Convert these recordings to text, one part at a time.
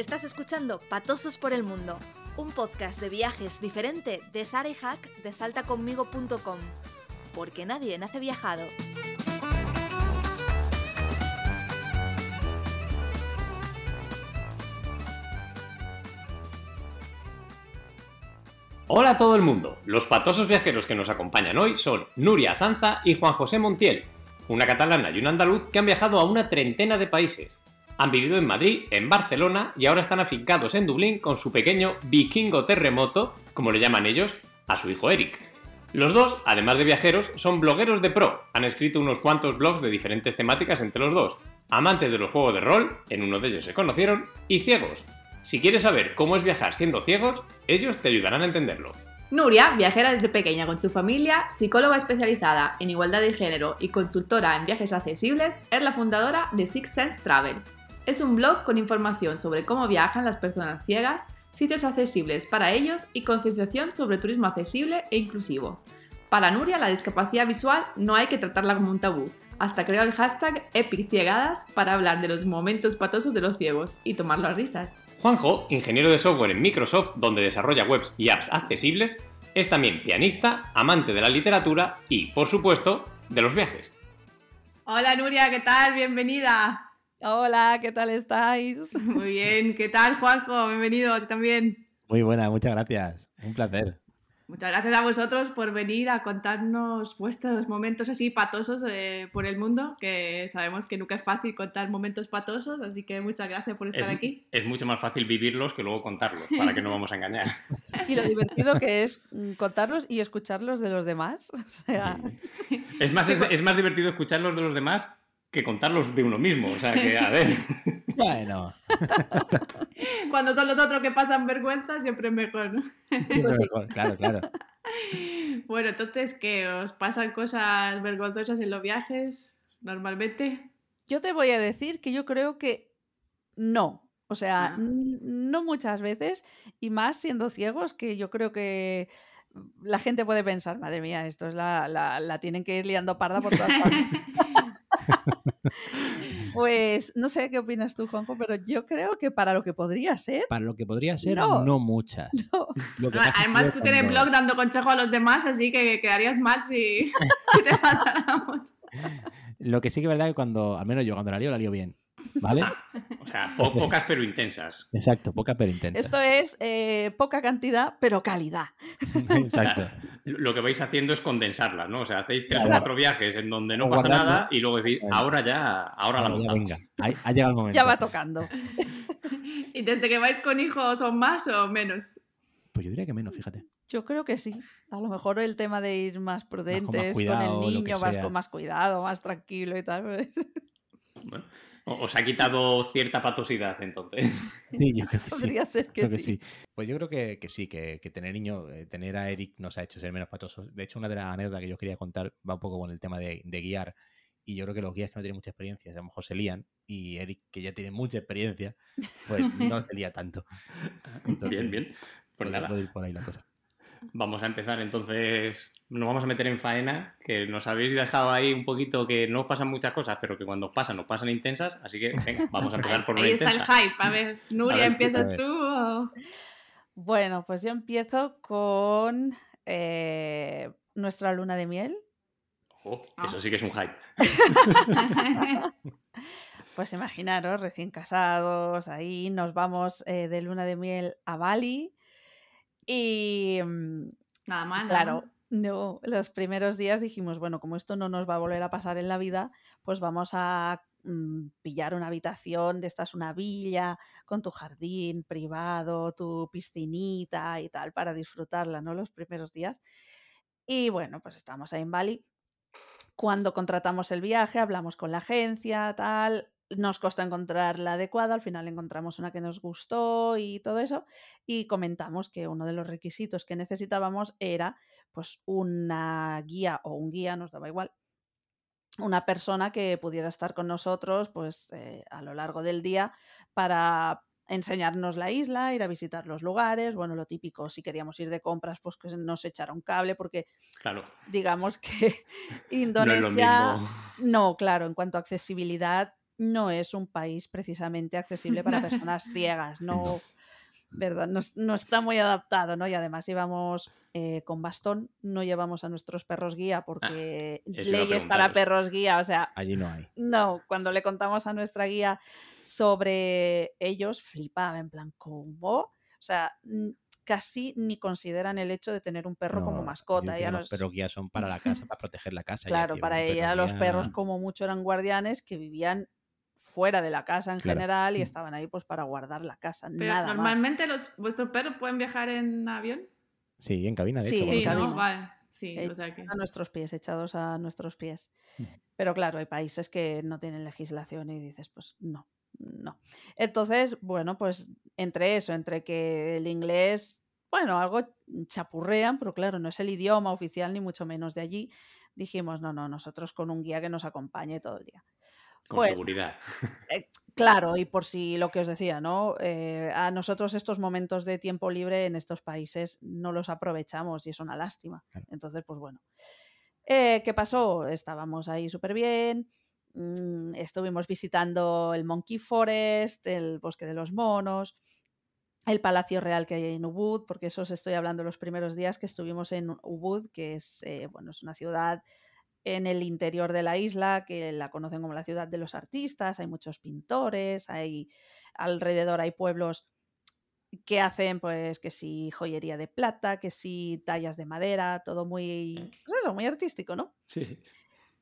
Estás escuchando Patosos por el Mundo, un podcast de viajes diferente de Sara Hack de saltaconmigo.com. Porque nadie nace viajado. Hola a todo el mundo. Los patosos viajeros que nos acompañan hoy son Nuria Azanza y Juan José Montiel, una catalana y un andaluz que han viajado a una treintena de países. Han vivido en Madrid, en Barcelona y ahora están afincados en Dublín con su pequeño vikingo terremoto, como le llaman ellos, a su hijo Eric. Los dos, además de viajeros, son blogueros de pro. Han escrito unos cuantos blogs de diferentes temáticas entre los dos. Amantes de los juegos de rol, en uno de ellos se conocieron, y ciegos. Si quieres saber cómo es viajar siendo ciegos, ellos te ayudarán a entenderlo. Nuria, viajera desde pequeña con su familia, psicóloga especializada en igualdad de género y consultora en viajes accesibles, es la fundadora de Six Sense Travel. Es un blog con información sobre cómo viajan las personas ciegas, sitios accesibles para ellos y concienciación sobre turismo accesible e inclusivo. Para Nuria, la discapacidad visual no hay que tratarla como un tabú. Hasta creó el hashtag EpicCiegadas para hablar de los momentos patosos de los ciegos y tomarlo a risas. Juanjo, ingeniero de software en Microsoft, donde desarrolla webs y apps accesibles, es también pianista, amante de la literatura y, por supuesto, de los viajes. Hola Nuria, ¿qué tal? Bienvenida. Hola, ¿qué tal estáis? Muy bien, ¿qué tal Juanjo? Bienvenido a ti también. Muy buena, muchas gracias. Un placer. Muchas gracias a vosotros por venir a contarnos vuestros momentos así patosos eh, por el mundo, que sabemos que nunca es fácil contar momentos patosos, así que muchas gracias por estar es, aquí. Es mucho más fácil vivirlos que luego contarlos, para que no vamos a engañar. Y lo divertido que es mm, contarlos y escucharlos de los demás. O sea... Es, más, es, es más divertido escucharlos de los demás que contarlos de uno mismo. O sea, que a ver. Bueno. Cuando son los otros que pasan vergüenza, siempre es mejor, ¿no? Siempre mejor, claro, claro. Bueno, entonces, ¿qué? ¿Os pasan cosas vergonzosas en los viajes normalmente? Yo te voy a decir que yo creo que no. O sea, Ah. no muchas veces, y más siendo ciegos, que yo creo que la gente puede pensar, madre mía, esto es la, la, la tienen que ir liando parda por todas partes. Pues no sé qué opinas tú, Juanjo, pero yo creo que para lo que podría ser, Para lo que podría ser, No. no, muchas. no. Lo que No, pasa es que Además, tú tienes blog dando consejo a los demás, así que quedarías mal si, si te pasáramos. Lo que sí que es verdad que cuando, al menos yo cuando la lío, la lío bien. ¿Vale? O sea, po- pocas pero intensas. Exacto, poca pero intenta. Esto es eh, poca cantidad, pero calidad. Exacto. Lo que vais haciendo es condensarlas, ¿no? O sea, hacéis tres o Claro. cuatro viajes en donde no O pasa guardando. nada y luego decís, Bueno. ahora ya, ahora la Ahora ya, montamos. venga, ha, ha llegado el momento. Ya va tocando. ¿Y desde que vais con hijos son más o menos? Pues yo diría que menos, fíjate. Yo creo que sí. A lo mejor el tema de ir más prudentes con, cuidado, lo el niño, más sea. con más cuidado, más tranquilo y tal. pues, Bueno, os ha quitado cierta patosidad, entonces. Sí, yo creo que sí. Podría ser que, Creo que sí. sí. Pues yo creo que, que sí, que, que tener niño, eh, tener a Eric nos ha hecho ser menos patosos. De hecho, una de las anécdotas que yo quería contar va un poco con el tema de, de guiar. Y yo creo que los guías que no tienen mucha experiencia, a lo mejor se lían. Y Eric, que ya tiene mucha experiencia, pues no se lía tanto. Entonces, Bien, bien. Pues nada, puede ir por ahí la cosa. vamos a empezar entonces. Nos vamos a meter en faena, que nos habéis dejado ahí un poquito que no pasan muchas cosas, pero que cuando pasan, nos pasan intensas. Así que, venga, vamos a empezar por una Ahí está el intensa. hype. A ver, Nuria, A ver, ¿empiezas tú? o- Bueno, pues yo empiezo con eh, nuestra luna de miel. Oh, Ah. eso sí que es un hype. Pues imaginaros, recién casados, ahí nos vamos eh, de luna de miel a Bali. Y mm, Nada más. nada Claro, más. No, los primeros días dijimos, bueno, como esto no nos va a volver a pasar en la vida, pues vamos a mm, pillar una habitación, de estas una villa, con tu jardín privado, tu piscinita y tal, para disfrutarla, ¿no? Los primeros días. Y bueno, pues estamos ahí en Bali. Cuando contratamos el viaje, hablamos con la agencia, tal. Nos costó encontrar la adecuada, al final encontramos una que nos gustó y todo eso y comentamos que uno de los requisitos que necesitábamos era pues una guía o un guía, nos daba igual, una persona que pudiera estar con nosotros pues eh, a lo largo del día para enseñarnos la isla, ir a visitar los lugares, bueno, lo típico, si queríamos ir de compras, pues que nos echara un cable, porque Claro. digamos que No Indonesia, mismo. no, claro, en cuanto a accesibilidad, no es un país precisamente accesible para personas ciegas, no, ¿verdad? No, no está muy adaptado, ¿no? Y además íbamos eh, con bastón, no llevamos a nuestros perros guía porque Ah, a leyes para perros guía, o sea, Allí no hay. no, cuando le contamos a nuestra guía sobre ellos, flipaba en plan, ¿cómo? O sea, casi ni consideran el hecho de tener un perro como mascota. ella los perros guías son para la casa, para proteger la casa. Claro, para ella los guía- perros como mucho eran guardianes que vivían fuera de la casa en Claro. general y Mm. estaban ahí pues para guardar la casa, Pero nada más. normalmente los, vuestros perros pueden viajar en avión. Sí, en cabina, de Sí, hecho. Sí. Sí, Eh, o sea que. a nuestros pies, echados a nuestros pies. Mm. Pero claro, hay países que no tienen legislación y dices, pues no, no. Entonces, bueno, pues entre eso, entre que el inglés, bueno, algo chapurrean, pero claro, no es el idioma oficial ni mucho menos de allí, dijimos, no, no, nosotros con un guía que nos acompañe todo el día. Con Pues, seguridad. Claro, y por si lo que os decía, ¿no? Eh, a nosotros estos momentos de tiempo libre en estos países no los aprovechamos y es una lástima. Claro. Entonces, pues bueno. Eh, ¿Qué pasó? Estábamos ahí súper bien. mm, estuvimos visitando el Monkey Forest, el Bosque de los Monos, el Palacio Real que hay en Ubud, porque eso os estoy hablando los primeros días que estuvimos en Ubud, que es, eh, bueno, es una ciudad en el interior de la isla, que la conocen como la ciudad de los artistas, hay muchos pintores, hay alrededor hay pueblos que hacen pues que sí joyería de plata, que sí tallas de madera, todo muy pues eso, muy artístico, ¿no? Sí.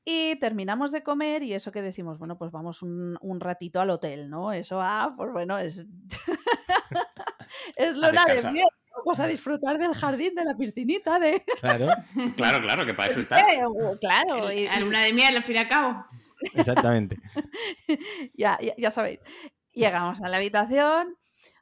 Y terminamos de comer y eso que decimos, bueno, pues vamos un, un ratito al hotel, ¿no? Eso, ah, pues bueno, es, es luna de miel. Pues a disfrutar del jardín, de la piscinita, de... Claro, Claro, claro, que para eso está. Claro, y- La luna de miel, al fin y al cabo. exactamente. ya, ya, ya sabéis. Llegamos a la habitación.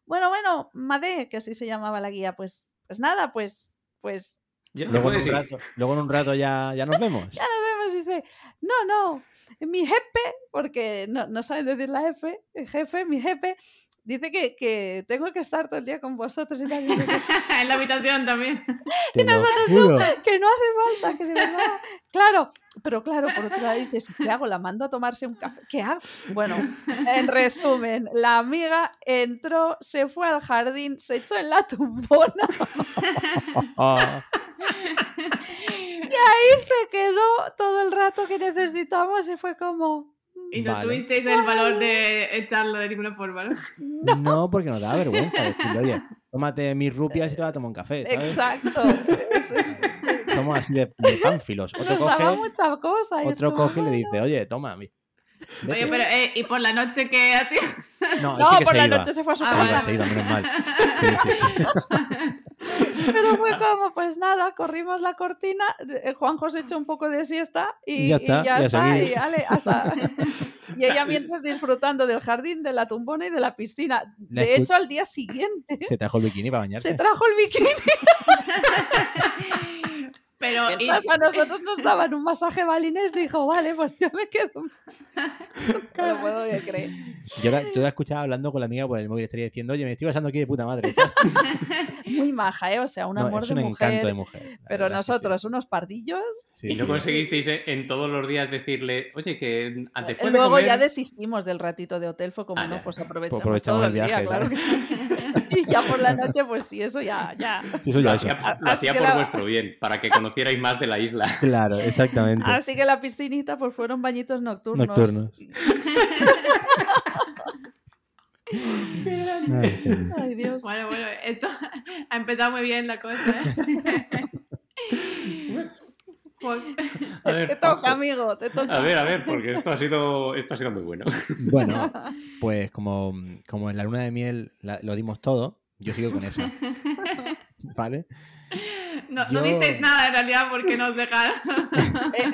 Bueno, bueno, Made, que así se llamaba la guía, pues, pues nada, pues, pues Luego en, rato, luego en un rato ya, ya nos vemos. ya nos vemos. Dice, no, no, mi jefe, porque no, no saben decir la F, el jefe, mi jefe, dice que, que tengo que estar todo el día con vosotros y que- en la habitación también. Que no hace falta, que de verdad. Claro, pero claro, por otro lado dices, ¿qué hago? ¿La mando a tomarse un café? ¿Qué hago? Bueno, en resumen, la amiga entró, se fue al jardín, se echó en la tumbona y ahí se quedó todo el rato que necesitamos y fue como... Y no Vale. tuvisteis el valor de echarlo de ninguna forma, ¿no? no. porque nos da vergüenza decirle, oye, tómate mis rupias y te vas a tomar un café, ¿sabes? Exacto. Somos así de, de pánfilos. Otro nos coge, mucha cosa. y es otro coge y le dice, oye, toma. mi- Oye, vete". pero eh, ¿y por la noche qué hacía? No, No, ese que por se la iba. noche se fue a su Ah, Se iba, casa. se iba, menos mal. Sí, sí, sí. Pero fue como, pues nada, corrimos la cortina, eh, Juanjo se echó un poco de siesta y, Y ya está, y ya está, y ale, hasta- y ella mientras disfrutando del jardín, de la tumbona y de la piscina. La De hecho, al día siguiente Se trajo el bikini para bañarse. se trajo el bikini. Pero, y, Mientras a nosotros nos daban un masaje balinés, dijo, vale, pues yo me quedo. No lo puedo creer. Yo la, yo la escuchaba hablando con la amiga por el móvil, estaría diciendo, oye, me estoy pasando aquí de puta madre. Muy maja, ¿eh? O sea, un No, amor es de un mujer. encanto de mujer. Pero que sí. nosotros, unos pardillos, Sí, Y no conseguisteis eh, en todos los días decirle, oye, que Eh, después de Luego comer... ya desistimos del ratito de hotel, fue como, Ah, no, ya. pues aprovechamos, aprovechamos todo el el día, viaje, claro. que. Y ya por la noche, pues sí, eso ya, ya. Eso Lo ya eso. hacía, lo hacía por la- vuestro bien, para que conocierais más de la isla. Claro, exactamente. Así que la piscinita, pues fueron bañitos nocturnos. Nocturnos. Ay, sí. Ay, Dios. bueno, bueno, esto ha empezado muy bien la cosa, ¿eh? A ver, te toca, amigo, te toca. A ver, a ver, porque esto ha sido, esto ha sido muy bueno. Bueno, pues como, como en la luna de miel la- lo dimos todo, yo sigo con esa. ¿Vale? No, no Yo- visteis nada en realidad porque nos dejaron.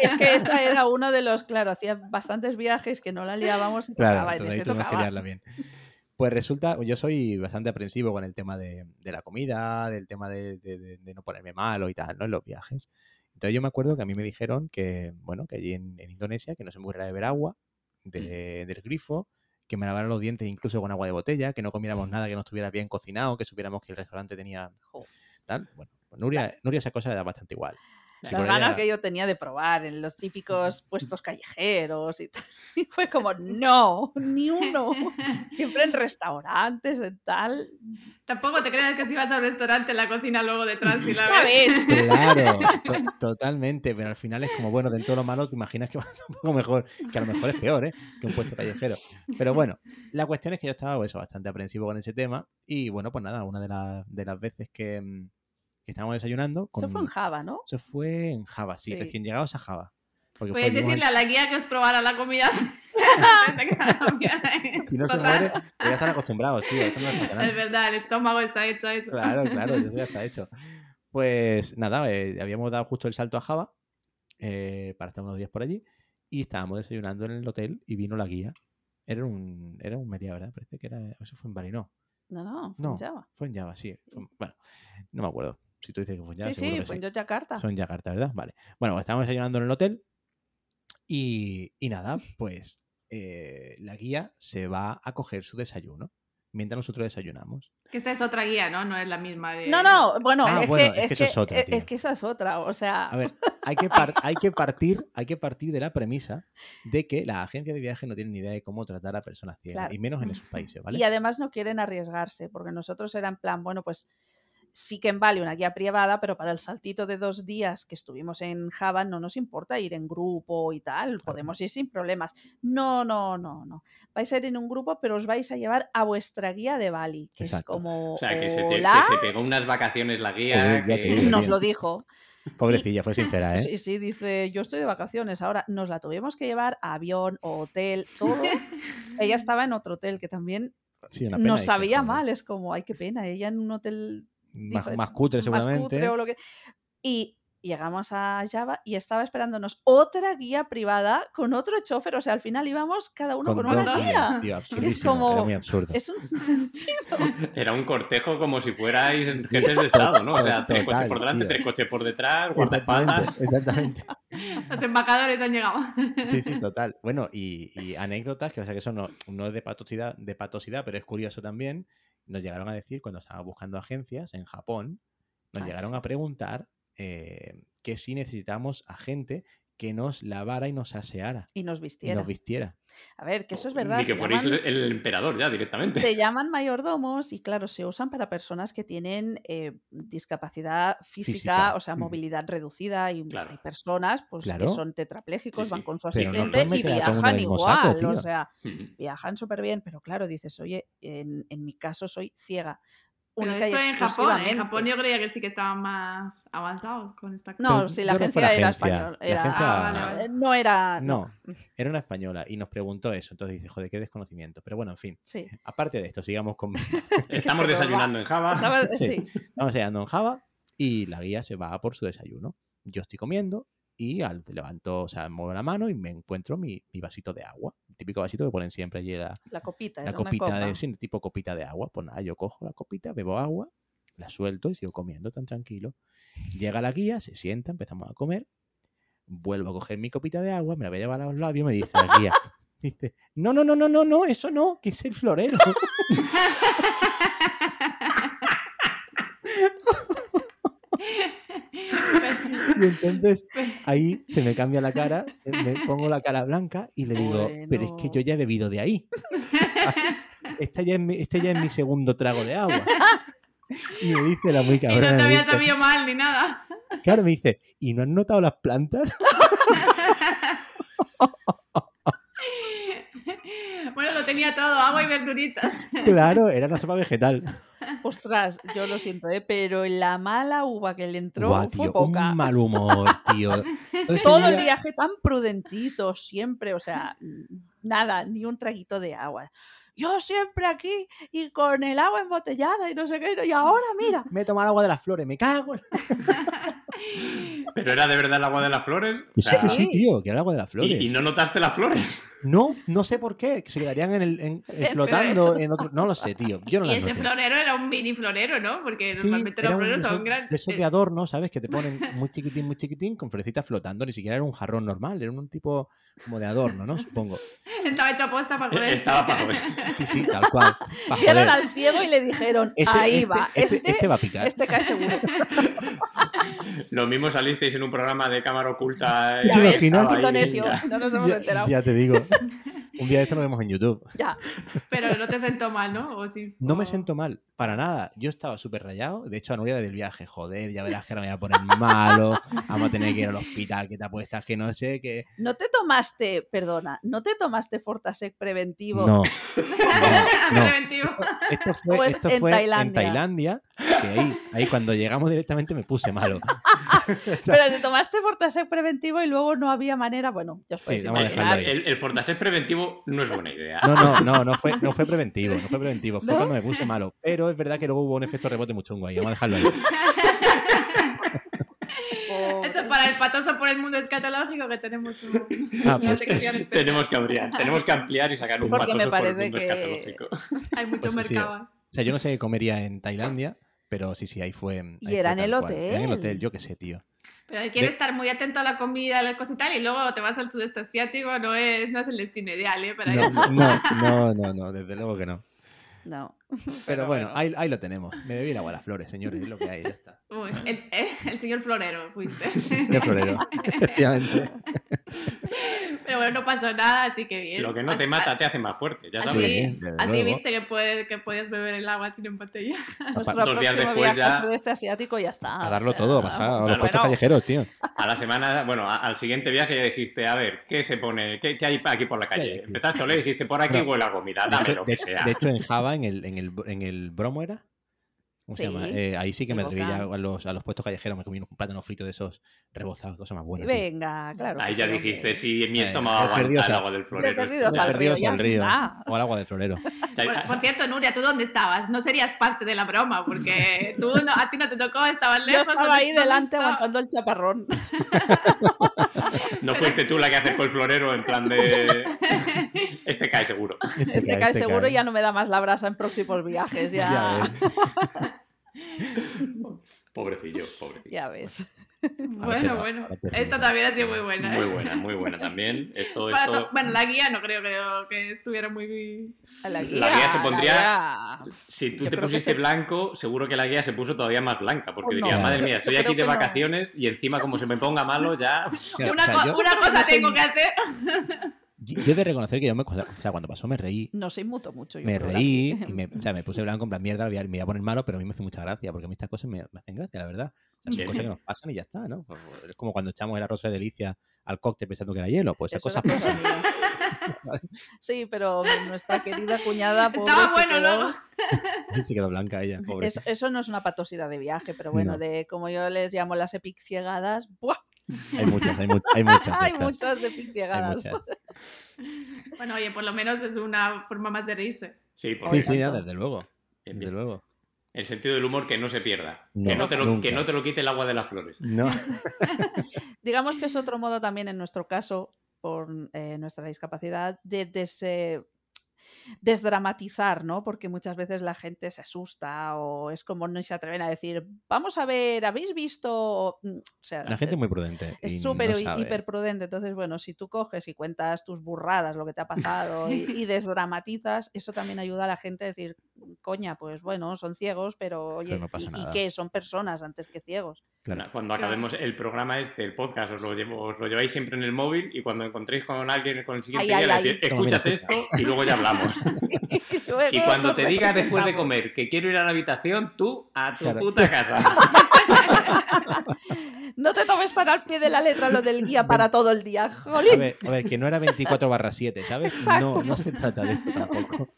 Es que esa era uno de los, claro, hacía bastantes viajes que no la liábamos y Claro, tocaba, en entonces ahí tuvimos que tocaba. liarla bien. Pues resulta, yo soy bastante aprensivo con el tema de, de la comida, del tema de, de- de- de no ponerme malo y tal, ¿no? En los viajes. Entonces yo me acuerdo que a mí me dijeron que, bueno, que allí en, en Indonesia, que no se me ocurriera beber agua de- del grifo, que me lavaran los dientes incluso con agua de botella, que no comiéramos nada que no estuviera bien cocinado, que supiéramos que el restaurante tenía tal. Bueno, pues Nuria, Nuria esa cosa le da bastante igual. Sí, Las ganas ella- que yo tenía de probar en los típicos puestos callejeros y tal. Y fue como, no, ni uno. Siempre en restaurantes, en tal. Tampoco te creas que si vas al restaurante la cocina luego detrás y la ves. Claro, to- totalmente, pero al final es como, bueno, dentro de lo malo te imaginas que va a ser un poco mejor, que a lo mejor es peor, ¿eh? Que un puesto callejero. Pero bueno, la cuestión es que yo estaba pues, eso, bastante aprensivo con ese tema y bueno, pues nada, una de, las de las veces que, mm, que estábamos desayunando... Con, Eso fue en Java, ¿no? eso fue en Java, sí, Sí. recién llegados a Java. Porque decirle a la guía que os probara la comida. Si no se muere, ya están acostumbrados, tío. Eso no. Es verdad, el estómago está hecho a eso. Claro, claro, eso ya está hecho. Pues nada, eh, habíamos dado justo el salto a Java eh, para estar unos días por allí y estábamos desayunando en el hotel y vino la guía. Era un, era un Meria, ¿verdad? Parece que era. Eso fue en Bali, no. No, no, fue No, en Java. Fue en Java, sí. fue- bueno, no me acuerdo. Si tú dices que fue en Java, Sí, sí, fue sí. en Yogyakarta. Son Yakarta, ¿verdad? Vale. Bueno, pues estábamos desayunando en el hotel y, y nada, pues eh, la guía se va a coger su desayuno mientras nosotros desayunamos. Que esta es otra guía, ¿no? No es la misma de... No, no, bueno, Ah, es, bueno, que, es que eso es otra, es- tío. es que esa es otra. O sea, A ver, hay que, par- hay, que partir, hay que partir de la premisa de que las agencias de viaje no tienen ni idea de cómo tratar a personas ciegas, Claro. y menos en esos países, ¿vale? y además no quieren arriesgarse, porque nosotros era en plan, bueno, pues sí que en Bali una guía privada, pero para el saltito de dos días que estuvimos en Java no nos importa ir en grupo y tal, podemos ir sin problemas. No, no, no, no. Vais a ir en un grupo, pero os vais a llevar a vuestra guía de Bali, que Exacto. es como, O sea, que se, pegó unas vacaciones la guía. Ya que- nos lo dijo. Pobrecilla, fue sincera, ¿eh? Sí, sí, dice, yo estoy de vacaciones. Ahora nos la tuvimos que llevar a avión hotel, todo. Ella estaba en otro hotel que también Sí, una pena, nos sabía mal. Es como, ay, qué pena. Ella en un hotel Más, más cutre, más seguramente. cutre o lo que- Y llegamos a Java y estaba esperándonos otra guía privada con otro chofer. O sea, al final íbamos cada uno con, con una guía. tío, absurdísimo, como- era muy absurdo. Es un sentido. Era un cortejo como si fuerais jefes de Estado, ¿no? O sea, tres Total, coches por delante, tío. tres coches por detrás, guardaespaldas. exactamente. Los embajadores han llegado. Sí, sí, total. Bueno, y, y anécdotas, que o sea que eso no, no es de patosidad, de patosidad, pero es curioso también. Nos llegaron a decir cuando estábamos buscando agencias en Japón, nos Ah, llegaron sí. a preguntar eh, que si necesitamos a gente que nos lavara y nos aseara Y nos y vistiera. nos vistiera. A ver, que eso es verdad. Ni que fuerais llaman- el emperador ya directamente. Se llaman mayordomos y claro, se usan para personas que tienen eh, discapacidad física, Física, o sea, movilidad reducida y Claro. hay personas pues, Claro. que son tetraplégicos, Sí, van sí. con su Pero asistente y viajan igual, saco, o sea, viajan súper bien, pero claro, dices, oye, en, en mi caso soy ciega. Pero esto en Japón, en. Japón yo creía que sí que estaban más avanzados con esta No, Pero si la agencia era española. La Era, agencia- Ah, vale, vale. No era. No, era una española y nos preguntó eso. Entonces dice, joder, qué desconocimiento. Pero bueno, en fin. Sí. Aparte de esto, sigamos con. Estamos desayunando en Java. Estaba- Sí. sí. Estamos en Java y la guía se va por su desayuno. Yo estoy comiendo y al levanto, o sea, muevo la mano y me encuentro mi, mi vasito de agua. El típico vasito que ponen siempre allí la, La copita. la una copita copa. de sí, tipo copita de agua. Pues nada, yo cojo la copita, bebo agua, la suelto y sigo comiendo tan tranquilo. Llega la guía, se sienta, empezamos a comer. Vuelvo a coger mi copita de agua, me la voy a llevar a los labios, me dice la guía. Dice, no, no, no, no, no, no, eso no, que es el florero. Y entonces ahí se me cambia la cara, me pongo la cara blanca y le digo, pero es que yo ya he bebido de ahí. Esta ya es mi, este ya es mi segundo trago de agua. Y me dice la muy Y cabrona. no te había dice- sabido mal ni nada. Claro, me dice, ¿y no has notado las plantas? bueno, lo tenía todo, agua y verduritas. Claro, era una sopa vegetal. Ostras, yo lo siento, ¿eh? pero la mala uva que le entró Buah, fue poca. un mal humor, tío. Todo el viaje tan prudentito, siempre, o sea, nada, ni un traguito de agua. Yo siempre aquí y con el agua embotellada y no sé qué, y ahora mira. Me he tomado agua de las flores, me cago. en- Pero era de verdad el agua de las flores. O Sí, sea, sí, sí, Sí. tío, que era el agua de las flores. y, y no notaste las flores. No, no sé por qué, que se quedarían en el, en- eh, flotando en otro. No lo sé, tío. Yo no y ese noté. florero era un mini florero, ¿no? Porque Sí, normalmente los floreros son grandes. De esos de adorno, ¿sabes? Que te ponen muy chiquitín, muy chiquitín, con florecitas flotando. Ni siquiera era un jarrón normal, era un tipo como de adorno, ¿no? Supongo. Estaba hecho aposta para poder. Estaba para joder. Sí, sí, tal cual. Vieron al ciego y le dijeron, Este- ahí este- va, este- este, este va a picar. este cae seguro. Lo mismo salisteis en un programa de cámara oculta. Ya ¿Te ves, Indonesio, ya. no nos hemos Ya, enterado. ya te digo. Un día de esto lo vemos en YouTube. Ya. Pero no te sentó mal, ¿no? ¿O sí? No me ¿O- siento mal, para nada. Yo estaba súper rayado. De hecho, a Nuria del viaje, joder, ya verás que ahora me voy a poner malo. Vamos a tener que ir al hospital, que te apuestas, que no sé, que. ¿No te tomaste, perdona, no te tomaste Fortasec preventivo? No. No, no. Preventivo. Esto fue, Pues esto en fue en Tailandia. Que ahí, ahí cuando llegamos directamente me puse malo. Pero te tomaste Fortasec preventivo y luego no había manera, bueno, ya Sí, El, el, Fortasec preventivo no es buena idea. No, no, no, no fue, no fue preventivo, no fue preventivo, fue ¿No? cuando me puse malo. Pero es verdad que luego hubo un efecto rebote muy chungo ahí, vamos a dejarlo ahí. Eso para el patoso por el mundo escatológico que tenemos un- Ah, pues. Tenemos que ampliar, tenemos que ampliar y sacar un Porque me patoso por el parece mundo que- escatológico. Hay mucho Pues sí, mercado. O sea, yo no sé qué comería en Tailandia, pero sí, sí, ahí fue. ahí Y fue era en el cual. Era en el hotel. hotel, yo qué sé, tío. Pero hay que De- estar muy atento a la comida, a las cosas y tal, y luego te vas al sudeste asiático, no es, no es el destino ideal, ¿eh? Para No, eso. no, no, no, no, desde luego que no. No. Pero bueno, ahí, ahí lo tenemos. Me bebí el agua a las flores, señores, es lo que hay, ya está. Uy, el, el- el señor florero fuiste. De florero, efectivamente. Pero bueno, no pasó nada, así que bien. Lo que no te Así- mata te hace más fuerte, ya Así, sabes. Sí, desde así luego. viste que, puede, que podías beber el agua sin embotella. Dos días después viaje ya- sudeste asiático ya está. A darlo todo, bajar a los Claro, puestos bueno. callejeros, tío. A la semana, bueno, a- al siguiente viaje ya dijiste, a ver, ¿qué se pone? ¿Qué, qué hay aquí por la ¿Qué hay calle? Empezaste a oler y dijiste, por aquí No. huele a comida, De dame hecho, lo de, que sea. de hecho, en Java, en el, en el, en el bromo era. ¿Cómo se Sí, llama? Eh, ahí sí que el me atreví ya a los, a los puestos callejeros, me comí un plátano frito de esos rebozados, cosa más buena. tío. Venga, claro. Ahí que ya dijiste, si mi Eh, estómago de aguanta perdidos el a- agua del De florero. perdidos al perdidos al río. O al agua de florero. Por, por cierto, Nuria, ¿tú dónde estabas? No serías parte de la broma, porque tú no, a ti no te tocó, estabas Yo lejos. estaba ¿dónde- ahí delante aguantando el chaparrón. No fuiste tú la que acercó el florero en plan de... Este cae seguro. Este cae seguro y ya no me da más la brasa en próximos viajes. Ya. Pobrecillo, pobrecillo. ya ves. Bueno, bueno. Esta también ha sido muy buena. ¿eh? Muy buena, muy buena también. Esto, esto... to- Bueno, la guía no creo que, que estuviera muy... La guía, La guía se la pondría- guía- Si tú Yo te pusiste se- blanco, seguro que la guía se puso todavía más blanca, porque Oh, no. diría, madre Yo- mía, estoy aquí de no. vacaciones y encima como se me ponga malo ya... Una, o sea, co- yo, una cosa tengo que hacer. Yo- he de reconocer que yo me. O sea, cuando pasó me reí. No se inmutó mucho. yo Me reí y me, o sea, me puse blanco en plan mierda, me voy a- me voy a poner malo, pero a mí me hace mucha gracia, porque a mí estas cosas me, me hacen gracia, la verdad. O sea, son cosas que nos pasan y ya está, ¿no? Pues, Es como cuando echamos el arroz de delicia al cóctel pensando que era hielo, pues esas Eso cosas pasan. Sí, pero nuestra querida cuñada. pobre, Estaba bueno quedó- luego. Se quedó blanca ella, pobre. Es- eso no es una patosidad de viaje, pero bueno, No. de como yo les llamo las epic ciegadas, ¡buah! Hay muchas, hay, mu- hay muchas. de hay muchas de muchas. Bueno, oye, por lo menos es una forma más de reírse. Sí, por Sí, sí, ya, desde luego. Bien, Desde luego. El sentido del humor que no se pierda. No, que, no te lo, que no te lo quite el agua de las flores. No. Digamos que es otro modo también en nuestro caso, por eh, nuestra discapacidad, de eh, desdramatizar, ¿no? Porque muchas veces la gente se asusta o es como no se atreven a decir, vamos a ver, ¿habéis visto? Mm, O sea, La gente es muy prudente. es súper no hiper prudente. Entonces, bueno, si tú coges y cuentas tus burradas, lo que te ha pasado y, y desdramatizas, eso también ayuda a la gente a decir, coña, pues bueno, son ciegos, pero oye, no pasa ¿y, y nada". qué? Son personas antes que ciegos. Claro. Cuando acabemos el programa este, el podcast, os lo, llevo- os lo lleváis siempre en el móvil y cuando encontréis con alguien con el siguiente Ay, día, ay, le decís, escúchate esto y luego ya hablamos. y, luego Y cuando te diga después de comer que quiero ir a la habitación, tú a tu Claro. puta casa. No te tomes tan al pie de la letra lo del guía para todo el día, A jolín. ver, a ver, que no era 24 barra 7, ¿sabes? No, no se trata de esto tampoco.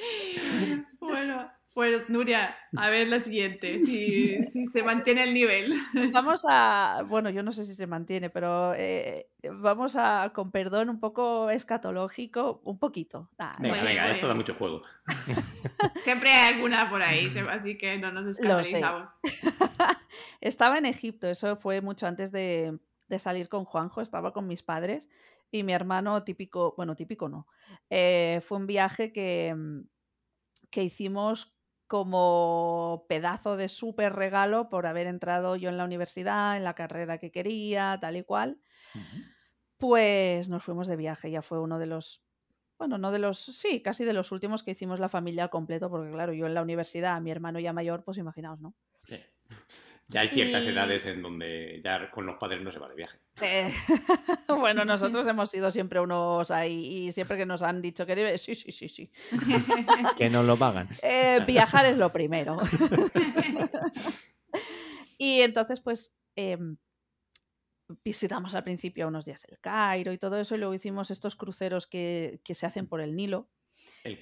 Bueno, pues Nuria, a ver la siguiente, si, si se mantiene el nivel. Vamos a, bueno, yo no sé si se mantiene, pero eh, vamos a, con perdón, un poco escatológico, un poquito. Nah, Venga, esto da mucho juego. Siempre hay alguna por ahí, así que no nos escandalizamos. Estaba en Egipto, eso fue mucho antes de, de salir con Juanjo, estaba con mis padres y mi hermano típico, bueno, típico no, eh, fue un viaje que, mm, que hicimos como pedazo de súper regalo por haber entrado yo en la universidad, en la carrera que quería, tal y cual. Pues nos fuimos de viaje, ya fue uno de los, bueno, no de los, sí, casi de los últimos que hicimos la familia al completo, porque claro, yo en la universidad, mi hermano ya mayor, pues imaginaos, ¿no? Sí. Ya hay ciertas Y- edades en donde ya con los padres no se va de viaje. Eh, bueno, nosotros hemos sido siempre unos ahí y siempre que nos han dicho que sí, sí, sí, sí. Que no lo pagan. Eh, viajar es lo primero. y entonces, pues, em, visitamos al principio unos días el Cairo y todo eso, y luego hicimos estos cruceros que, que se hacen por el Nilo.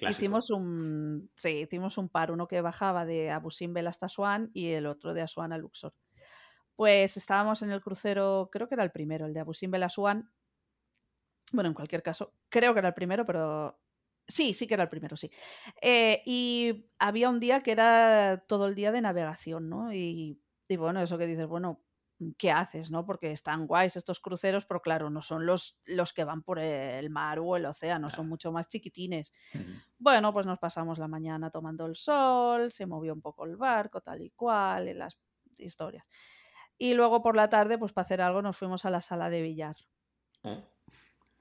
Hicimos un, sí, hicimos un par, uno que bajaba de Abu Simbel hasta Asuán y el otro de Asuán a Luxor. Pues estábamos en el crucero, creo que era el primero, el de Abu Simbel a Asuán. Bueno, en cualquier caso, creo que era el primero, pero sí, sí que era el primero, sí. Eh, y había un día que era todo el día de navegación, ¿no? Y, y bueno, eso que dices, bueno, ¿qué haces, no? Porque están guays estos cruceros, pero claro, no son los, los que van por el mar o el océano, son mucho más chiquitines. Bueno, pues nos pasamos la mañana tomando el sol, se movió un poco el barco, tal y cual, y las historias. Y luego por la tarde, pues para hacer algo, nos fuimos a la sala de billar. ¿Eh?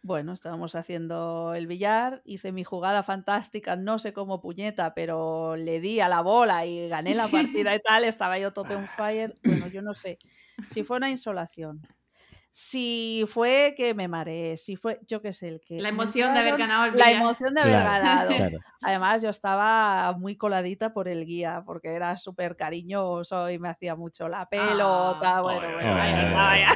Bueno, estábamos haciendo el billar, hice mi jugada fantástica, no sé cómo puñeta, pero le di a la bola y gané la partida y tal, estaba yo tope on fire. Bueno, yo no sé si fue una insolación, si fue que me mareé, si fue, yo qué sé, el que... La emoción de haber ganado el La billar. emoción de haber Claro, ganado. Claro. Además, yo estaba muy coladita por el guía, porque era súper cariñoso y me hacía mucho la pelota. Ah. bueno, Ay, bueno, ay, bueno,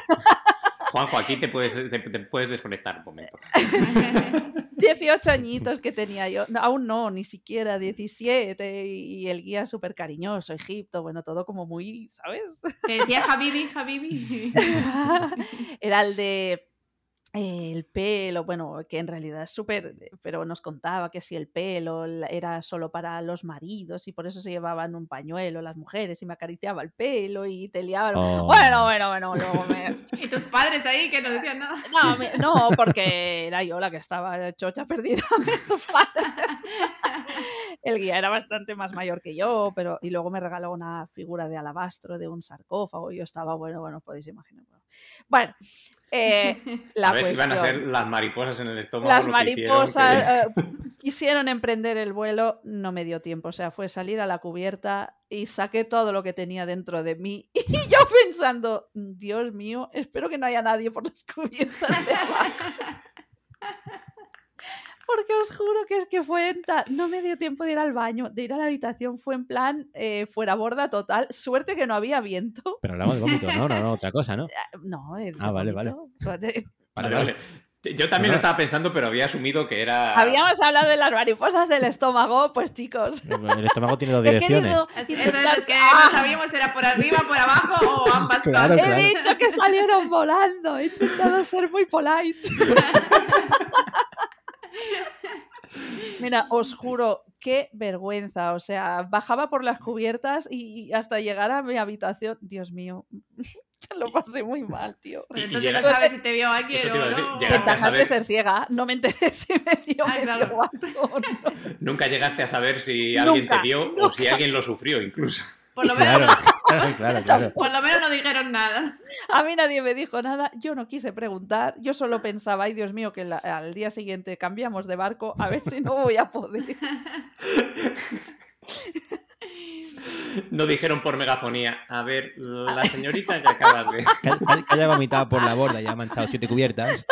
Juanjo, aquí te puedes, te, te puedes desconectar un momento. 18 añitos que tenía yo. No, aún no, ni siquiera 17. Y el guía súper cariñoso, Egipto, bueno, todo como muy, ¿sabes? Se decía Habibi, Habibi. Era el de el pelo, bueno, que en realidad es súper, pero nos contaba que si el pelo era solo para los maridos y por eso se llevaban un pañuelo las mujeres y me acariciaba el pelo y te liaban. Oh. Bueno, bueno, bueno, luego me... y tus padres ahí que no decían nada. No, me- no, porque era yo la que estaba chocha perdida. Mis padres. El guía era bastante más mayor que yo, pero y luego me regaló una figura de alabastro de un sarcófago. y Yo estaba, bueno, bueno, os podéis imaginar. Bueno, Bueno, eh, la a ver si van a ser las mariposas en el estómago. Las lo que hicieron mariposas eh, quisieron emprender el vuelo, no me dio tiempo. O sea, fue salir a la cubierta y saqué todo lo que tenía dentro de mí. Y yo pensando, Dios mío, espero que no haya nadie por las cubiertas de abajo. Porque os juro que es que fue en ta- No me dio tiempo de ir al baño, de ir a la habitación. Fue en plan eh, fuera borda total. Suerte que no había viento. Pero hablamos de vómito, ¿no? No, no, otra cosa, ¿no? No, eh, Ah, vale, vale. Vale, vale. Yo también lo estaba pensando, pero había asumido que era. Habíamos hablado de las mariposas del estómago, pues chicos. El estómago tiene dos He direcciones. querido Es- Eso es que ¡Ah! no sabíamos si era por arriba, por abajo o ambas Claro, cosas. He dicho que salieron volando. He intentado ser muy polite. Mira, os juro, qué vergüenza. O sea, bajaba por las cubiertas y hasta llegar a mi habitación. Dios mío, lo pasé muy mal, tío. Pero entonces llegas- no sabes si te vio iba o no. Ventajas de ser ciega. No me enteré si me dio Ah, medio claro. algo no. Nunca llegaste a saber si alguien Nunca, te vio o si alguien lo sufrió, incluso. Por lo menos, Claro, claro, claro, claro. por lo menos no dijeron nada. A mí nadie me dijo nada, yo no quise preguntar, yo solo pensaba, ay Dios mío, que la- al día siguiente cambiamos de barco, a ver si no voy a poder. No dijeron por megafonía. A ver, la señorita que acaba de. Que haya vomitado por la borda y ha manchado siete cubiertas.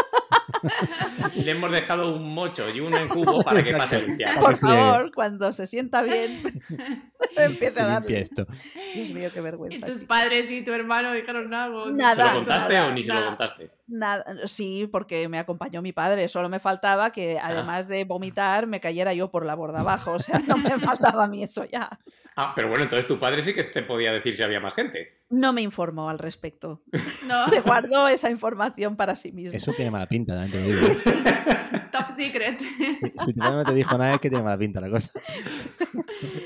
Le hemos dejado un mocho y uno en cubo para que pase limpiar. Por favor, cuando se sienta bien, empiece a darle. esto. Dios mío, qué Y vergüenza. tus chicos. padres y tu hermano dijeron algo. Nada. ¿Se lo contaste nada, o ni se lo contaste? Nada, sí, porque me acompañó mi padre. Solo me faltaba que, además de vomitar, me cayera yo por la borda abajo. O sea, no me faltaba a mí eso ya. Ah, pero bueno, entonces tu padre sí que te podía decir si había más gente. No me informó al respecto. No, Se guardó esa información para sí mismo. Eso tiene mala pinta, también te digo. top secret. Si, si tu padre no te dijo nada es que tiene mala pinta la cosa.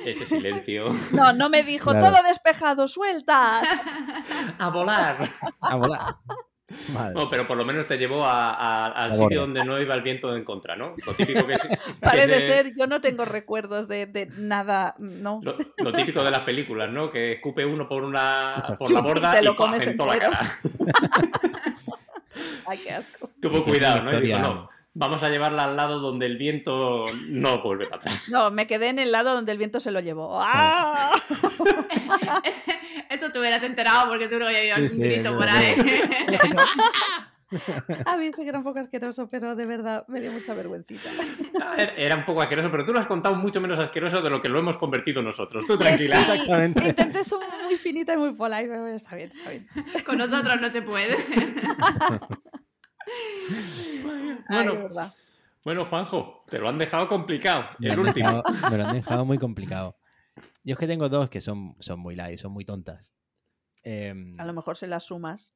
Ese silencio. No, no me dijo Claro. todo despejado, suelta. ¡A volar! A volar. Madre. No, pero por lo menos te llevó a- a- al La sitio borda. donde no iba el viento en contra, ¿no? Lo típico que es. Parece ser, yo no tengo recuerdos de, de nada, no. Lo, lo típico de las películas, ¿no? Que escupe uno por una Eso. por la Y borda te lo y comes en toda la cara. Ay, qué asco. Tuvo cuidado, ¿no? Y dijo, no, vamos a llevarla al lado donde el viento no vuelve para atrás. No, me quedé en el lado donde el viento se lo llevó. ¡Ah! Eso te hubieras enterado porque seguro que había Sí, un sí, grito es por ahí. A mí sí que era un poco asqueroso, pero de verdad me dio mucha vergüencita. Era- un poco asqueroso, pero tú lo has contado mucho menos asqueroso de lo que lo hemos convertido nosotros. Tú Sí, tranquila. Exactamente. Intenté ser muy finita y muy polite, pero está bien, está bien. Con nosotros no se puede. Bueno, bueno, Juanjo, te lo han dejado complicado. Me El lo han último. dejado- me lo han dejado muy complicado. Yo es que tengo dos que son, son muy light, son muy tontas. Em, A lo mejor se las sumas.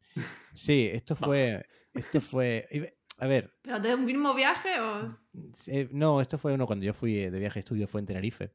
sí, esto fue. Esto fue. A ver, ¿Pero de un mismo viaje o...? eh, no, esto fue uno cuando yo fui de viaje de estudio, fue en Tenerife.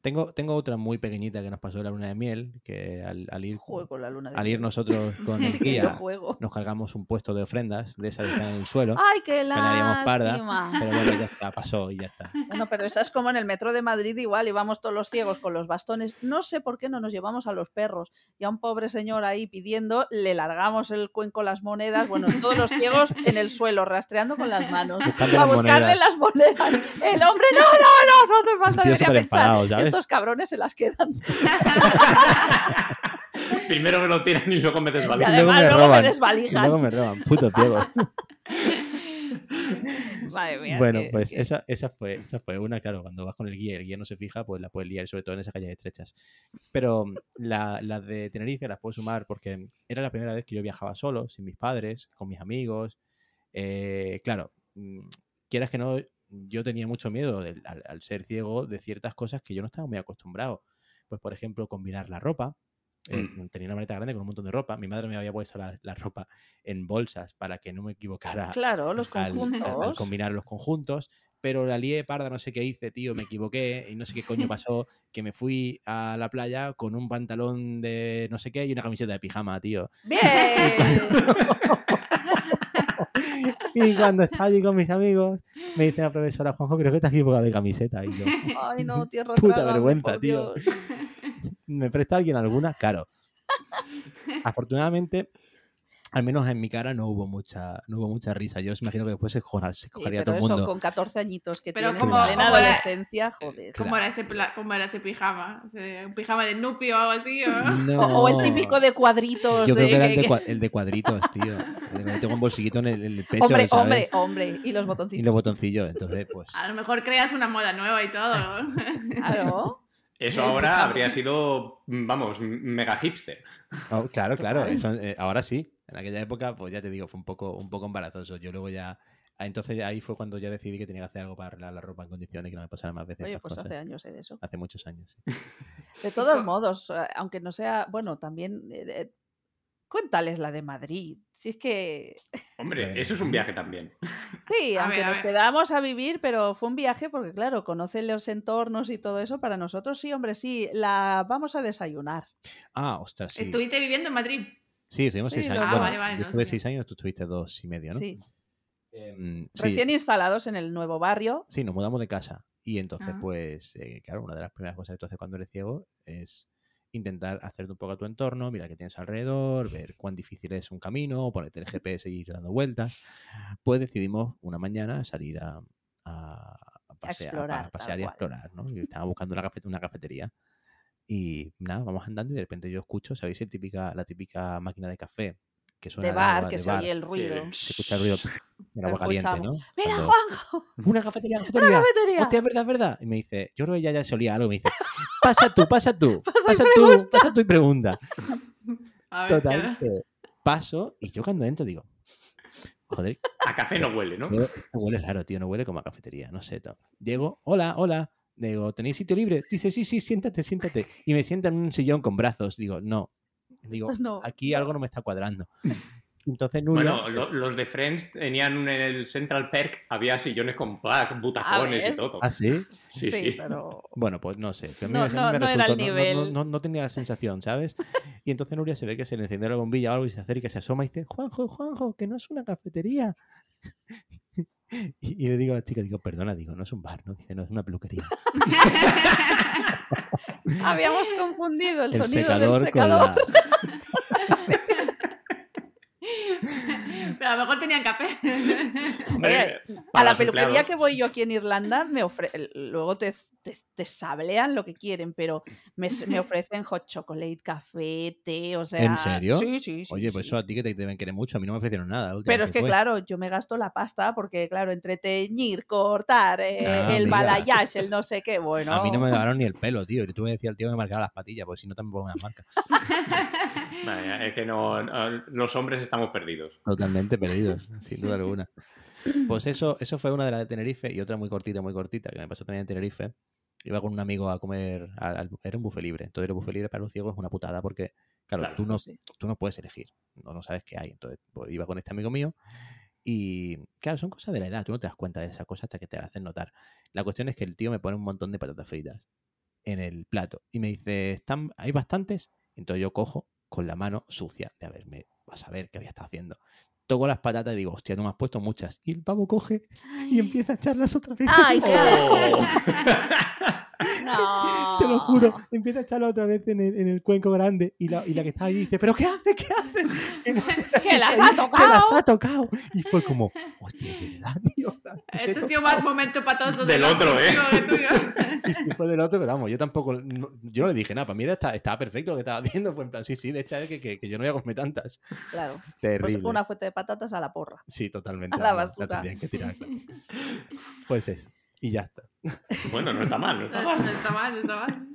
Tengo, tengo otra muy pequeñita que nos pasó en la luna de miel, que al, al ir, Juego con la luna de al ir miel. nosotros con el guía, nos cargamos un puesto de ofrendas de esas que están en el suelo. ¡Ay, qué que la parda, pero bueno, ya está, pasó y ya está. Bueno, pero esa es como en el metro de Madrid igual, íbamos todos los ciegos con los bastones. No sé por qué no nos llevamos a los perros. Y a un pobre señor ahí pidiendo, le largamos el cuenco las monedas. Bueno, todos los ciegos en el suelo, rastreando con las manos. Buscando a las buscarle monedas. las monedas. El hombre, no, no, no, no hace falta. Debería pensar. Estos cabrones se las quedan. Primero me lo tiran y luego me Y desvalijan. luego además me luego me roban. Y luego me roban, putos ciegos. Madre mía, Bueno, que- pues que- esa, esa, fue, esa fue una, claro, cuando vas con el guía y el guía no se fija, pues la puedes liar, sobre todo en esas calles estrechas. Pero mm, la- las de Tenerife las puedo sumar porque era la primera vez que yo viajaba solo, sin mis padres, con mis amigos. Eh, claro, mm, quieras que no, yo tenía mucho miedo al, al ser ciego de ciertas cosas que yo no estaba muy acostumbrado. Pues, por ejemplo, combinar la ropa. eh, Mm. Tenía una maleta grande con un montón de ropa. Mi madre me había puesto la, la ropa en bolsas para que no me equivocara Claro, los al- al- conjuntos. al combinar los conjuntos, pero la lié parda, no sé qué hice, tío, me equivoqué y no sé qué coño pasó, que me fui a la playa con un pantalón de no sé qué y una camiseta de pijama, tío. ¡Bien! Y cuando estaba allí con mis amigos, me dice la profesora, Juanjo, creo que has equivocado de camiseta. Y yo, Ay, no, tierra Puta trágame, vergüenza, tío. ¿me presta alguien alguna? Claro. Afortunadamente, al menos en mi cara no hubo mucha, no hubo mucha risa. Yo os imagino que después se cojaría, se Sí, pero todo el eso, mundo. con 14 añitos que Pero tienes como- en plena adolescencia, joder. ¿Cómo, era ese pla- ¿Cómo era ese pijama? ¿Un pijama de Nupi o algo así? ¿o? No. O, o el típico de cuadritos. Yo creo de que era el de, que- el de cuadritos, tío. Tengo un bolsillito en el, en el pecho, Hombre, ¿sabes? hombre, hombre. Y los Y botoncitos. los botoncillos. Entonces, pues. A lo mejor creas una moda nueva y todo. Claro. Eso ahora habría sido, vamos, mega hipster. oh, claro, claro. Eso, eh, ahora sí. En aquella época, pues ya te digo, fue un poco, un poco embarazoso. Yo luego ya. ah, Entonces ahí fue cuando ya decidí que tenía que hacer algo para arreglar la ropa en condiciones y que no me pasara más veces. Oye, pues cosas. hace años eh, de eso. Hace muchos años. sí. De todos modos, eh, aunque no sea. Bueno, también. eh, cuéntales la de Madrid. Si es que. Hombre, eso es un viaje también. Sí, A aunque ver, nos quedamos a vivir, pero fue un viaje porque, claro, conoce los entornos y todo eso. Para nosotros, sí, hombre, sí. La vamos a desayunar. Ah, ostras, sí. ¿Estuviste viviendo en Madrid? Sí, estuvimos Sí, seis lo años. Ah, Bueno, vale, vale, yo estuve seis años, tú estuviste dos y medio, ¿no? Sí. Em, sí. Recién instalados en el nuevo barrio. Sí, nos mudamos de casa. Y entonces, Ah. pues, eh, claro, una de las primeras cosas que tú haces cuando eres ciego es intentar hacerte un poco a tu entorno, mirar qué tienes alrededor, ver cuán difícil es un camino, ponerte el GPS y ir dando vueltas. Pues decidimos una mañana salir a, a- a pasear, a explorar, pasear y a explorar, ¿no? Estaba buscando una, cafe- una cafetería. Y nada, vamos andando y de repente yo escucho, ¿sabéis el típica, la típica máquina de café? Que suena De bar, agua, que de se bar? oye el ruido. Se escucha el ruido del agua caliente, ¿no? ¡Mira, Cuando- Juanjo! Una cafetería, una ¡Una cafetería. Hostia, es verdad, es verdad. Y me dice, yo creo que ya, ya se olía algo. Me dice, pasa tú, pasa tú, Pasa y pasa tú, pasa tú y pregunta. A ver, Total, ¿qué- que paso y yo cuando entro digo, joder, A café no huele, ¿no? esto huele raro, tío, no huele como a cafetería, no sé. to- Llego, hola, hola. Digo, ¿tenéis sitio libre? Dice, sí, sí, siéntate, siéntate. Y me sienta en un sillón con brazos. Digo, no. Digo, No, aquí algo no me está cuadrando. Entonces Nuria... Bueno, lo- los de Friends tenían en el Central Perk, había sillones con back, butacones y ¿ves? todo. ¿Ah, sí? Sí, sí. pero. Bueno, pues no sé. que a mí No, no, me no era el resultó- no- no- nivel. No, no tenía la sensación, ¿sabes? Y entonces Nuria se ve que se le encendió la bombilla o algo y se acerca y se asoma y dice, Juanjo, Juanjo, que no es una cafetería. Y, y le digo a la chica, digo, perdona, digo, no es un bar, ¿no? Dice, no, es una peluquería. Habíamos confundido el, El sonido secador, del con secador. la... Pero a lo mejor tenían café. Hombre, a la peluquería empleados. que voy yo aquí en Irlanda, me ofre... luego te, te, te sablean lo que quieren, pero me, me ofrecen hot chocolate, café, té, o sea... serio? Sí, sí, sí. Oye, pues eso a ti que te deben querer mucho. A mí no me ofrecieron nada. Pero es que, claro, yo me gasto la pasta porque, claro, entre teñir, cortar, eh, Ah, el balayage, el no sé qué, bueno... A mí no me agarraron ni el pelo, tío. Yo tuve que decir al tío que me marcara las patillas, porque si no también pongo unas marcas. Vaya, es que no, no- los hombres estamos perdidos. Totalmente perdidos, sin duda alguna. Pues eso, eso fue una de las de Tenerife y otra muy cortita, muy cortita, que me pasó también en Tenerife. Iba con un amigo a comer, al- al- era un buffet libre. Entonces el buffet libre para los ciegos es una putada porque, claro, Claro, tú, no, tú no puedes elegir, no, no sabes qué hay. Entonces pues, iba con este amigo mío y, claro, son cosas de la edad, tú no te das cuenta de esas cosas hasta que te las hacen notar. La cuestión es que el tío me pone un montón de patatas fritas en el plato y me dice, ¿Están, ¿hay bastantes? Entonces yo cojo con la mano sucia de, a ver, me vas a ver qué había estado haciendo. Toco las patatas y digo, hostia, no me has puesto muchas. Y el pavo coge y empieza a echarlas otra vez. ¡Ay, qué Oh. No. Te lo juro, empieza a echarla otra vez en el, en el cuenco grande y la, y la que está ahí dice, ¿pero qué hace? ¿Qué hace? Que, no sé, ¡Que las que ha Que las tocado! ha tocado. Y fue como, hostia, es verdad, tío. Eso ha sido más tocado". momento patoso Del otro, ¿eh? Sí, sí, fue del otro, pero vamos, yo tampoco, no- yo no le dije nada, para mí era- estaba, estaba perfecto lo que estaba haciendo, fue en plan, sí, sí, de hecho es que, que, que yo no voy a comer tantas. Claro, Terrible. pues una fuente de patatas a la porra. Sí, totalmente. a la basura. tendrían que tirar, claro. Pues eso, y ya está. Bueno, no está mal, no está mal. no está mal, no está mal.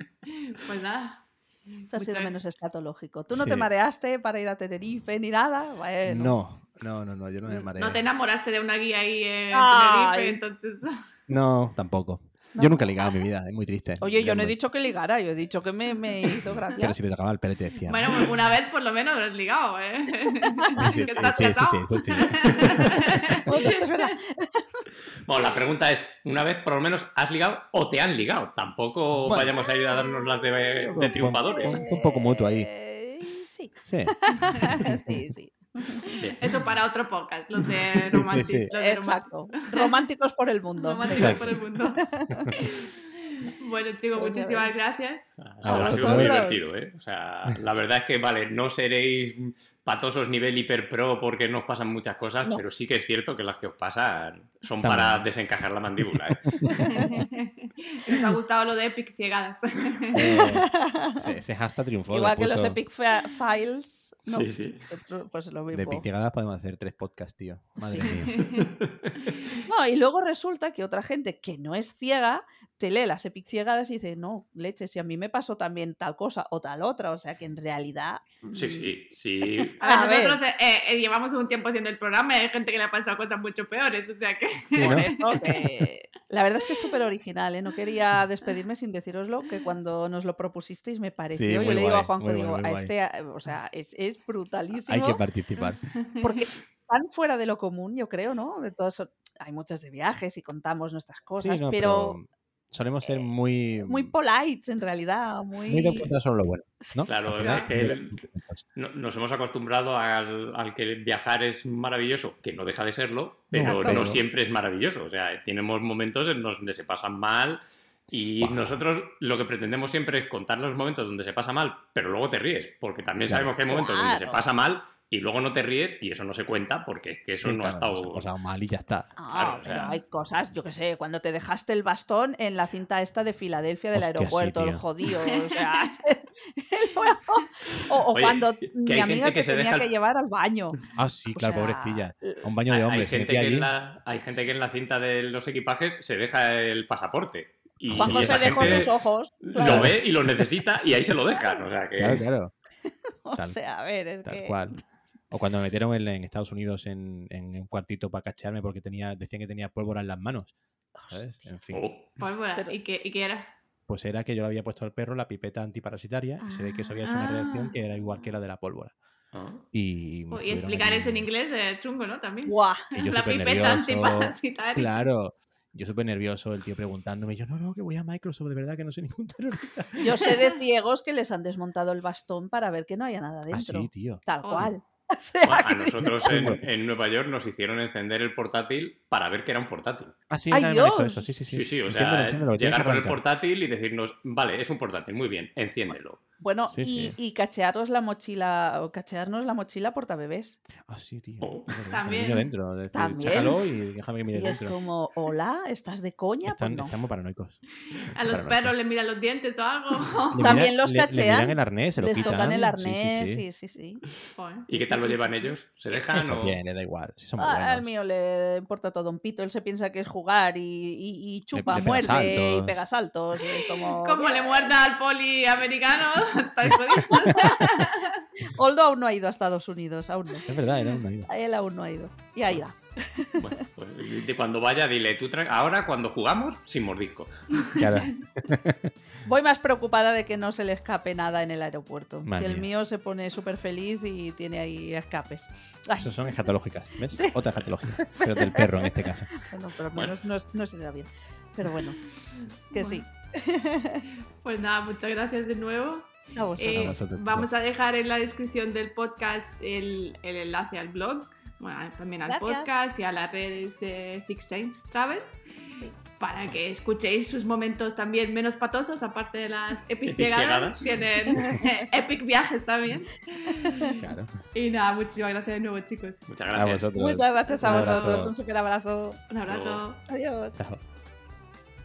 Pues nada. Esto ha sido menos escatológico. ¿Tú no Sí. te mareaste para ir a Tenerife ni nada? Bueno. No, no, no, no, yo no me mareé. No te enamoraste de una guía ahí en Ay. Tenerife, entonces. No, tampoco. No. Yo nunca he ligado en mi vida, es muy triste. Oye, yo no he dicho que ligara, yo he dicho que me, me hizo gracia. Pero si te tocaba el pelo te decía. Bueno, una vez por lo menos habrás ligado, ¿eh? sí, sí, sí, sí, casado. sí, eso sí. Bueno, la pregunta es, ¿una vez por lo menos has ligado o te han ligado? Tampoco Bueno. vayamos a ir a darnos las de, de triunfadores. Fue un poco mutuo ahí. Eh, Sí, Sí. sí, sí. Bien. Eso para otro podcast, los de sí. Exacto. románticos. Románticos por el mundo. Románticos Exacto. por el mundo. bueno, chicos, Pues muchísimas gracias. Ha A sido muy divertido, ¿eh? O sea, la verdad es que, vale, no seréis patosos nivel hiper pro porque no os pasan muchas cosas, No. pero sí que es cierto que las que os pasan son También. para desencajar la mandíbula, ¿eh? Nos ha gustado lo de Epic Ciegadas. Eh, ese, hashtag triunfó. Igual lo que los Epic Fa- Files. ¿no? Sí, sí. Pues lo De mismo. piciegadas podemos hacer tres podcasts, tío. Madre Sí. mía. No, y luego resulta que otra gente que no es ciega te lee las Epic ciegadas y dice, no, leche, si a mí me pasó también tal cosa o tal otra. O sea que en realidad. Sí, mm, sí, sí. A A ver, ver. nosotros eh, eh, llevamos un tiempo haciendo el programa y hay gente que le ha pasado cosas mucho peores, o sea que... Sí, ¿no? Por eso que- La verdad es que es súper original, ¿eh? No quería despedirme sin deciroslo, que cuando nos lo propusisteis me pareció. Sí, Yo le digo a Juanjo, digo, guay, a este, o sea, es, es brutalísimo. Hay que participar. porque tan fuera de lo común, yo creo, ¿no? De todos, hay muchos de viajes y contamos nuestras cosas, Sí, no, pero, solemos ser eh, muy. muy polites en realidad, muy... muy de encontrar solo lo bueno. ¿no? Claro, Al final, es que el- No- Nos hemos acostumbrado al, al que viajar es maravilloso, que no deja de serlo, pero Exacto. no siempre es maravilloso. O sea, tenemos momentos en los donde se pasan mal y Buah. nosotros lo que pretendemos siempre es contar los momentos donde se pasa mal, pero luego te ríes, porque también Claro. sabemos que hay momentos donde se Claro. pasa mal y luego no te ríes y eso no se cuenta porque es que eso Sí, no ha estado... ha pasado mal y ya está. Ah, Claro, o pero sea- hay cosas, yo qué sé, cuando te dejaste el bastón en la cinta esta de Filadelfia del Hostia, sí, aeropuerto, el jodido, o sea, o, o Oye, cuando mi amiga que, se tenía deja que llevar al baño. Ah, sí, O claro, sea, pobrecilla. un baño de hombres. hay gente que en la, hay gente que en la cinta de los equipajes se deja el pasaporte. Y, Juan José dejó sus ojos. lo ve y lo necesita y ahí se lo dejan. O sea que... Claro, claro. O sea, a ver, es Tal que... cual. O cuando me metieron en, en Estados Unidos en, en un cuartito para cacharme porque tenía, decían que tenía pólvora en las manos. ¿Sabes? En fin. Oh. Pólvora. Pero- ¿Y, qué, ¿Y qué era? Pues era que yo le había puesto al perro la pipeta antiparasitaria y se ve que eso había hecho una reacción Ah. que era igual que la de la pólvora. Ah. Y, Oh, y explicar eso en inglés de chungo, ¿no? También. Yo La pipeta nervioso, antiparasitaria. Claro. Yo súper nervioso, el tío preguntándome, yo no, no, que voy a Microsoft, de verdad que no soy ningún terrorista. Yo sé de ciegos que les han desmontado el bastón para ver que no haya nada Ah, dentro. sí, tío. Tal Oh. cual. O sea Bueno, a nosotros en, en Nueva York nos hicieron encender el portátil para ver que era un portátil. Ah, sí, ¡Ay, una vez me han hecho Dios! eso, sí, sí, sí. Sí, sí, o sea, llegar con el portátil y decirnos, vale, es un portátil, muy bien, enciéndelo. Bueno, Sí, y, sí. y cachearos la mochila, o cachearnos la mochila portabebés. Ah, sí, tío. Oh. Es También. dentro. es decir, También. Sácalo y déjame que mire Y es dentro. como, hola, ¿estás de coña? Están, Pues no. Estamos paranoicos. A los perros les miran los dientes o algo. Le También los le- Le, cachean, miran el arnés, se lo Les quitan. tocan el arnés, sí, sí, sí. sí, sí. Joder, ¿Y qué tal sí, lo llevan sí, sí. ellos? ¿Se dejan Eso o...? bien, le da igual. Si son Ah, al mío le importa todo un pito. Él se piensa que es jugar y, y- y chupa, le pega muerde y pega saltos. y es como, Como le muerda al poli americano, Oldo aún no ha ido a Estados Unidos, aún no. Es verdad, era una ayuda. Él aún no ha ido. Ya irá. Bueno, pues, de cuando vaya, dile, tú ahora cuando jugamos, sin mordisco. Claro. Voy más preocupada de que no se le escape nada en el aeropuerto. Madre que el mía. mío se pone súper feliz y tiene ahí escapes. Ay, Esos son escatológicas. ¿Ves? Sí. Otra escatológica. Pero del perro en este caso. bueno, pero al Bueno. menos no, no se le da bien. Pero bueno, que sí. Pues nada, muchas gracias de nuevo. A vosotros. Eh, A vosotros. vamos a dejar en la descripción del podcast el, el enlace al blog, bueno, también al Gracias. podcast y a las redes de Six Saints Travel. Sí. Para que escuchéis sus momentos también menos patosos, aparte de las epic llegadas, tienen epic viajes también. Claro. Y nada, muchísimas gracias de nuevo, chicos. Muchas A gracias. vosotros. Muchas gracias a vosotros. Un super abrazo. Un abrazo. Adiós. Chao.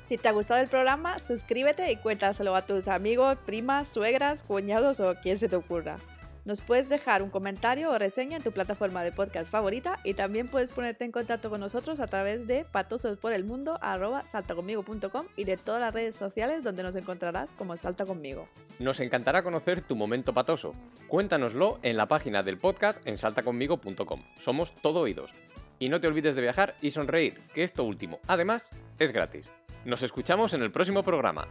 Si te ha gustado el programa, suscríbete y cuéntaselo a tus amigos, primas, suegras, cuñados o quien se te ocurra. Nos puedes dejar un comentario o reseña en tu plataforma de podcast favorita y también puedes ponerte en contacto con nosotros a través de patososporelmundo@saltaconmigo.com y de todas las redes sociales donde nos encontrarás como Salta Conmigo. Nos encantará conocer tu momento patoso. Cuéntanoslo en la página del podcast en saltaconmigo.com. Somos todo oídos. Y no te olvides de viajar y sonreír, que esto último, además, es gratis. Nos escuchamos en el próximo programa.